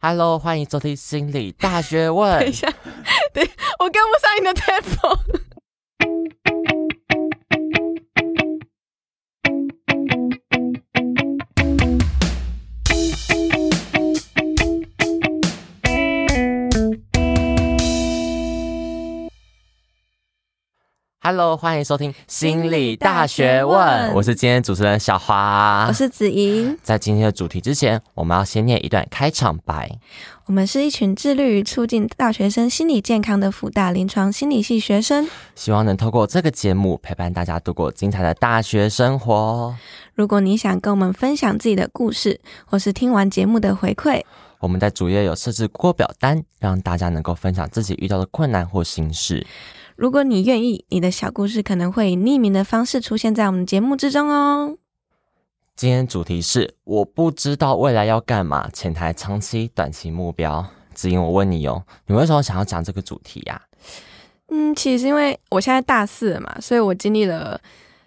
Hello，欢迎收听心理大学问。等一下，对，我跟不上你的 tempo。Hello，欢迎收听心理大学问。我是今天主持人小华，我是子怡。在今天的主题之前，我们要先念一段开场白。我们是一群致力于促进大学生心理健康的辅大临床心理系学生，希望能透过这个节目陪伴大家度过精彩的大学生活。如果你想跟我们分享自己的故事，或是听完节目的回馈，我们在主页有设置过表单，让大家能够分享自己遇到的困难或心事。如果你愿意，你的小故事可能会以匿名的方式出现在我们节目之中哦。今天主题是我不知道未来要干嘛，潜台长期、短期目标。子英，我问你哦，你为什么想要讲这个主题呀？嗯，其实因为我现在大四了嘛，所以我经历了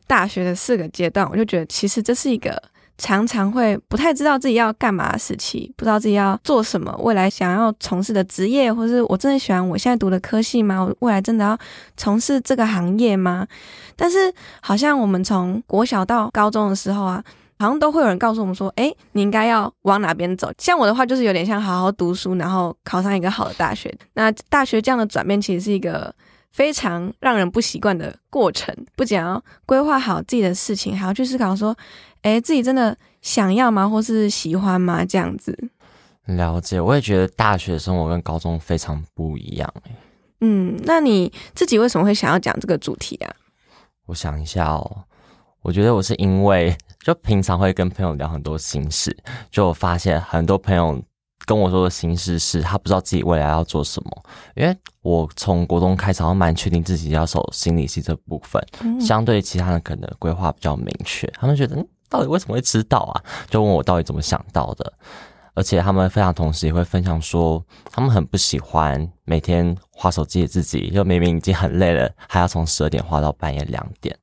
大学的四个阶段，我就觉得其实这是一个。常常会不太知道自己要干嘛时期，不知道自己要做什么，未来想要从事的职业，或是我真的喜欢我现在读的科系吗？我未来真的要从事这个行业吗？但是好像我们从国小到高中的时候啊，好像都会有人告诉我们说，诶，你应该要往哪边走。像我的话，就是有点像好好读书，然后考上一个好的大学。那大学这样的转变，其实是一个非常让人不习惯的过程，不仅要规划好自己的事情，还要去思考说。哎，自己真的想要吗？或是喜欢吗？这样子。了解，我也觉得大学生活跟高中非常不一样。嗯，那你自己为什么会想要讲这个主题啊？我想一下哦，我觉得我是因为就平常会跟朋友聊很多心事，就我发现很多朋友。跟我说的形式是，他不知道自己未来要做什么。因为我从国中开始，我蛮确定自己要走心理系这部分，嗯、相对其他人可能规划比较明确。他们觉得，嗯，到底为什么会知道啊？就问我到底怎么想到的。而且他们非常同时也会分享说，他们很不喜欢每天划手机的自己，就明明已经很累了，还要从十二点划到半夜两点。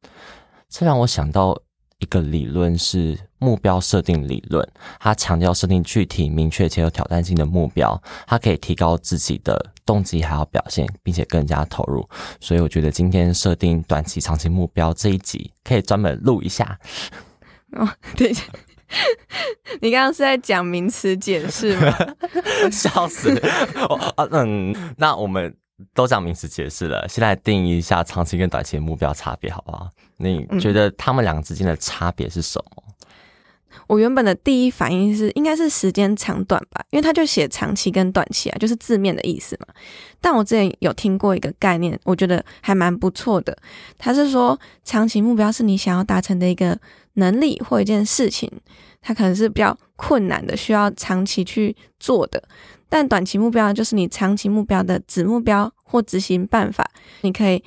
这让我想到。一个理论是目标设定理论，它强调设定具体、明确且有挑战性的目标，它可以提高自己的动机还有表现，并且更加投入。所以我觉得今天设定短期、长期目标这一集可以专门录一下。哦，等一下，你刚刚是在讲名词解释吗？笑死！啊，嗯，那我们。都讲名词解释了，现在定义一下长期跟短期的目标差别，好不好？你觉得他们两个之间的差别是什么？嗯，我原本的第一反应是应该是时间长短吧，因为他就写长期跟短期啊，就是字面的意思嘛。但我之前有听过一个概念，我觉得还蛮不错的。他是说，长期目标是你想要达成的一个能力或一件事情，它可能是比较困难的，需要长期去做的。但短期目标就是你长期目标的子目标或执行办法，你可以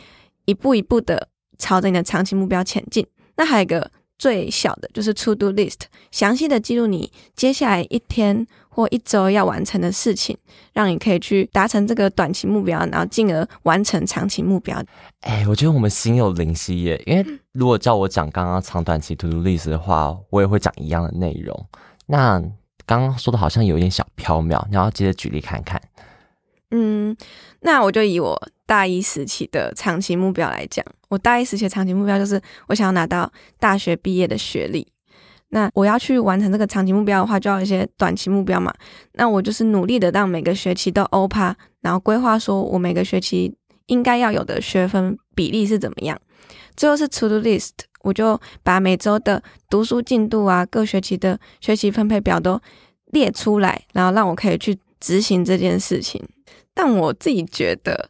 一步一步的朝着你的长期目标前进。那还有一个最小的，就是 To Do List，详细的记录你接下来一天或一周要完成的事情，让你可以去达成这个短期目标，然后进而完成长期目标。哎，我觉得我们心有灵犀耶，因为如果叫我讲刚刚长短期 To Do List 的话，我也会讲一样的内容。那刚刚说的好像有一点小飘渺，你要接着举例看看。嗯，那我就以我大一时期的长期目标来讲，我大一时期的长期目标就是我想要拿到大学毕业的学历。那我要去完成这个长期目标的话，就要一些短期目标嘛。那我就是努力的让每个学期都欧趴，然后规划说我每个学期应该要有的学分比例是怎么样。最后是 To Do List。我就把每周的读书进度啊，各学期的学习分配表都列出来，然后让我可以去执行这件事情。但我自己觉得，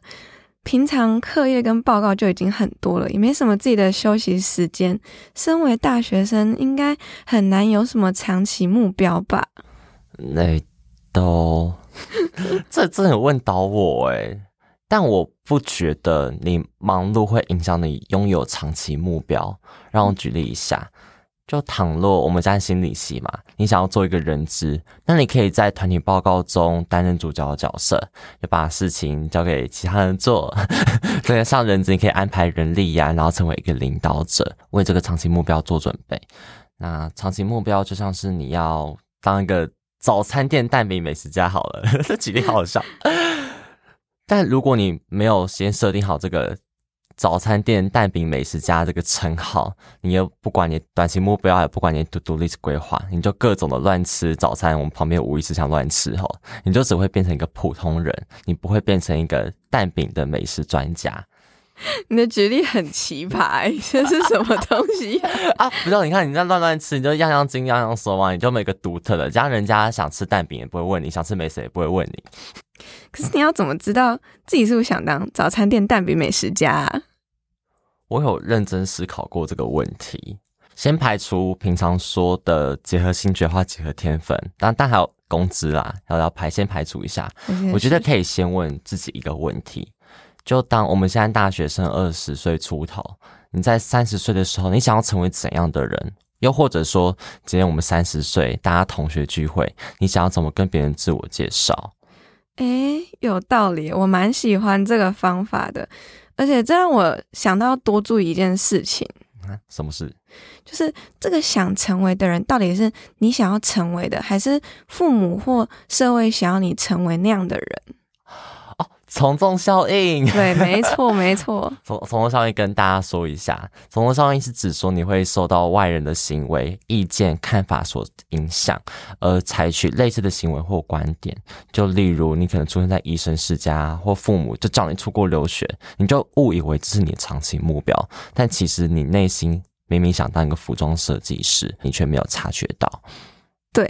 平常课业跟报告就已经很多了，也没什么自己的休息时间。身为大学生，应该很难有什么长期目标吧？那都，这真的问倒我诶。但我不觉得你忙碌会影响你拥有长期目标。让我举例一下，就倘若我们在心理系嘛，你想要做一个人质，那你可以在团体报告中担任主角的角色，就把事情交给其他人做。对，上人质你可以安排人力呀、然后成为一个领导者，为这个长期目标做准备。那长期目标就像是你要当一个早餐店蛋饼美食家好了，这举例好好笑。但如果你没有先设定好这个早餐店蛋饼美食家这个称号，你又不管你短期目标，也不管你 to do list 规划，你就各种的乱吃早餐。我们旁边无意识想乱吃吼，你就只会变成一个普通人，你不会变成一个蛋饼的美食专家。你的举例很奇葩，欸，这是什么东西啊？啊，不知道，你看你在乱乱吃，你就样样精样样说嘛，你就没个独特的，这样人家想吃蛋饼也不会问你，想吃美食也不会问你。可是你要怎么知道自己是不是想当早餐店蛋饼美食家啊？我有认真思考过这个问题，先排除平常说的结合兴趣或结合天分，但但还有工资啦，要要排先排除一下。我觉得可以先问自己一个问题：就当我们现在大学生二十岁出头，你在三十岁的时候，你想要成为怎样的人？又或者说，今天我们三十岁，大家同学聚会，你想要怎么跟别人自我介绍？诶、欸，有道理，我蛮喜欢这个方法的。而且这让我想到要多注意一件事情。啊，什么事？就是这个想成为的人，到底是你想要成为的，还是父母或社会想要你成为那样的人？从众效应，对，没错，没错。从从众效应跟大家说一下，从众效应是指说你会受到外人的行为、意见、看法所影响，而采取类似的行为或观点。就例如，你可能出生在医生世家，或父母就叫你出国留学，你就误以为这是你的长期目标，但其实你内心明明想当一个服装设计师，你却没有察觉到。对，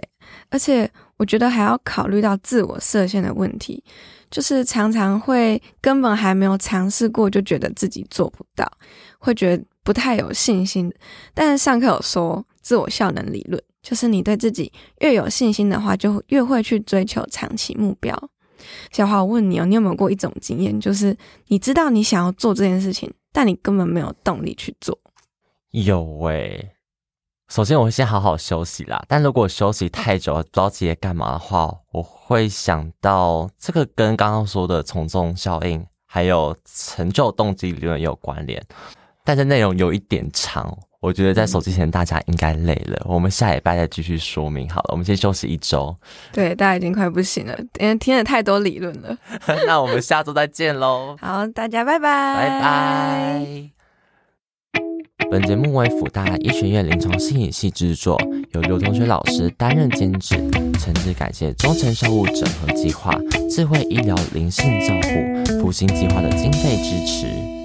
而且我觉得还要考虑到自我设限的问题。就是常常会根本还没有尝试过，就觉得自己做不到，会觉得不太有信心。但是上课有说自我效能理论，就是你对自己越有信心的话，就越会去追求长期目标。小华，我问你哦，你有没有过一种经验，就是你知道你想要做这件事情，但你根本没有动力去做？有诶、欸。首先，我会先好好休息啦。但如果休息太久，不知道自己在干嘛的话，我会想到这个跟刚刚说的从众效应还有成就动机理论也有关联。但是内容有一点长，我觉得在手机前大家应该累了。嗯、我们下礼拜再继续说明好了。我们先休息一周。对，大家已经快不行了，因为听了太多理论了。那我们下周再见喽。好，大家拜拜，拜拜。本节目为辅大医学院临床心理系制作，由刘同学老师担任监制。诚挚感谢中诚生物整合计划、智慧医疗灵性照护复兴计划的经费支持。